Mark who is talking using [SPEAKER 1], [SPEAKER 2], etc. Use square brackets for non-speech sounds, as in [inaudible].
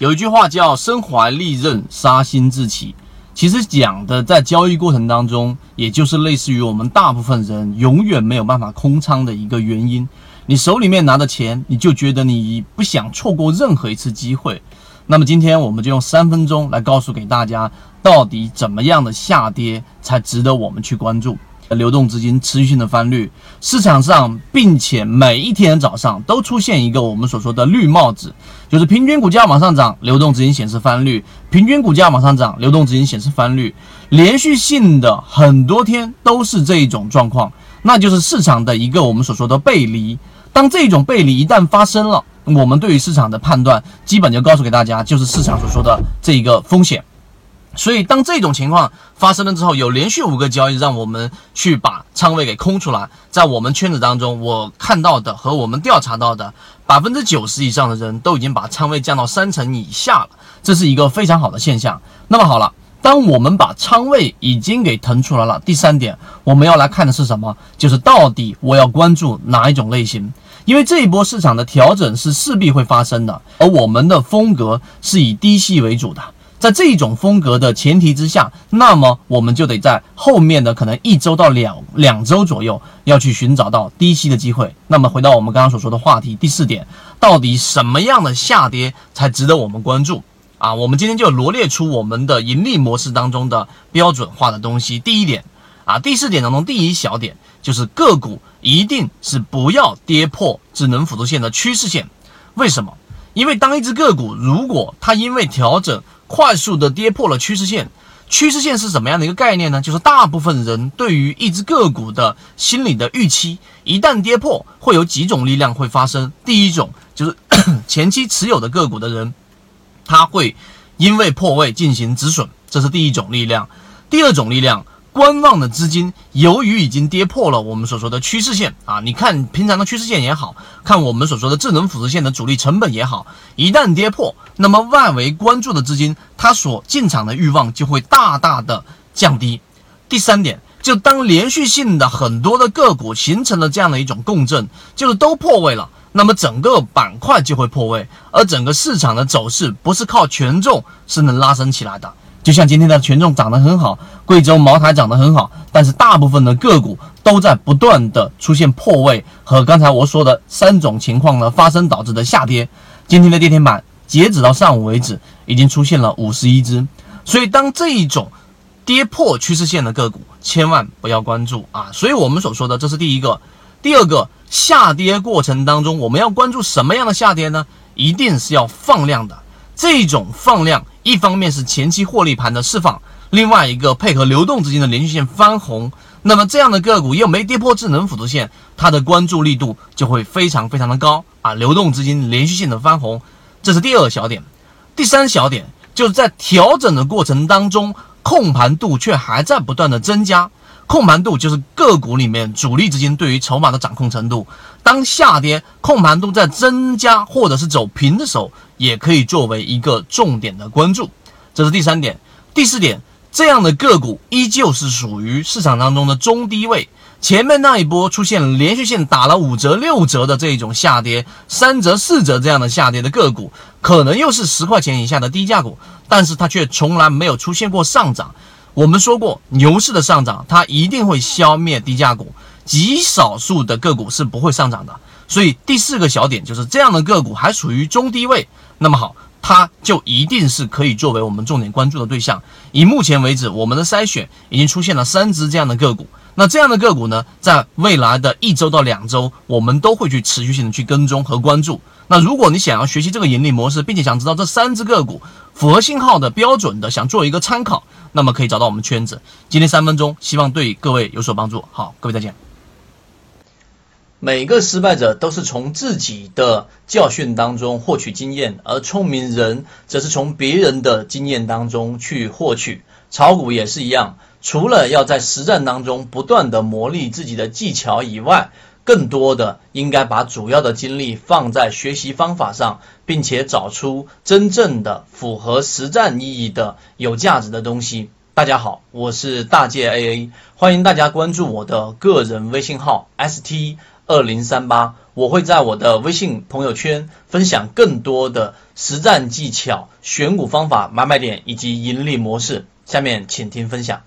[SPEAKER 1] 有一句话叫“身怀利刃，杀心自起”，其实讲的在交易过程当中，也就是类似于我们大部分人永远没有办法空仓的一个原因。你手里面拿的钱，你就觉得你不想错过任何一次机会。那么今天我们就用三分钟来告诉给大家，到底怎么样的下跌才值得我们去关注。流动资金持续性的翻绿，市场上，并且每一天早上都出现一个我们所说的绿帽子，就是平均股价往上涨，流动资金显示翻绿；平均股价往上涨，流动资金显示翻绿，连续性的很多天都是这一种状况，那就是市场的一个我们所说的背离。当这种背离一旦发生了，我们对于市场的判断基本就告诉给大家，就是市场所说的这一个风险。所以，当这种情况发生了之后，有连续五个交易让我们去把仓位给空出来。在我们圈子当中，我看到的和我们调查到的百分之九十以上的人都已经把仓位降到三成以下了，这是一个非常好的现象。那么好了，当我们把仓位已经给腾出来了，第三点我们要来看的是什么？就是到底我要关注哪一种类型？因为这一波市场的调整是势必会发生的，而我们的风格是以低吸为主的。在这种风格的前提之下，那么我们就得在后面的可能一周到两两周左右要去寻找到低吸的机会。那么回到我们刚刚所说的话题，第四点，到底什么样的下跌才值得我们关注啊？我们今天就罗列出我们的盈利模式当中的标准化的东西。第一点啊，第四点当中第一小点就是个股一定是不要跌破智能辅助线的趋势线。为什么？因为当一只个股如果它因为调整，快速的跌破了趋势线，趋势线是什么样的一个概念呢？就是大部分人对于一只个股的心理的预期，一旦跌破，会有几种力量会发生。第一种就是 [coughs] 前期持有的个股的人，他会因为破位进行止损，这是第一种力量。第二种力量。观望的资金，由于已经跌破了我们所说的趋势线啊，你看平常的趋势线也好看，我们所说的智能辅助线的主力成本也好，一旦跌破，那么外围关注的资金，它所进场的欲望就会大大的降低。第三点，就当连续性的很多的个股形成了这样的一种共振，就是都破位了，那么整个板块就会破位，而整个市场的走势不是靠权重是能拉升起来的。就像今天的权重涨得很好，贵州茅台涨得很好，但是大部分的个股都在不断的出现破位和刚才我说的三种情况呢发生导致的下跌。今天的跌停板截止到上午为止已经出现了五十一只，所以当这一种跌破趋势线的个股千万不要关注啊！所以我们所说的这是第一个，第二个下跌过程当中我们要关注什么样的下跌呢？一定是要放量的。这种放量，一方面是前期获利盘的释放，另外一个配合流动资金的连续性翻红，那么这样的个股又没跌破智能辅助线，它的关注力度就会非常非常的高啊！流动资金连续性的翻红，这是第二小点。第三小点就是在调整的过程当中，控盘度却还在不断的增加。控盘度就是个股里面主力资金对于筹码的掌控程度。当下跌控盘度在增加或者是走平的时候，也可以作为一个重点的关注。这是第三点。第四点，这样的个股依旧是属于市场当中的中低位。前面那一波出现连续性打了五折、六折的这一种下跌，三折、四折这样的下跌的个股，可能又是十块钱以下的低价股，但是它却从来没有出现过上涨。我们说过，牛市的上涨它一定会消灭低价股，极少数的个股是不会上涨的。所以第四个小点就是这样的个股还处于中低位，那么好，它就一定是可以作为我们重点关注的对象。以目前为止，我们的筛选已经出现了三只这样的个股。那这样的个股呢，在未来的一周到两周，我们都会去持续性的去跟踪和关注。那如果你想要学习这个盈利模式，并且想知道这三只个股符合信号的标准的，想做一个参考。那么可以找到我们圈子。今天三分钟，希望对各位有所帮助。好，各位再见。
[SPEAKER 2] 每个失败者都是从自己的教训当中获取经验，而聪明人则是从别人的经验当中去获取。炒股也是一样，除了要在实战当中不断的磨砺自己的技巧以外，更多的应该把主要的精力放在学习方法上，并且找出真正的符合实战意义的有价值的东西。大家好，我是大界 AA，欢迎大家关注我的个人微信号 ST 二零三八。我会在我的微信朋友圈分享更多的实战技巧、选股方法、买卖点以及盈利模式。下面请听分享。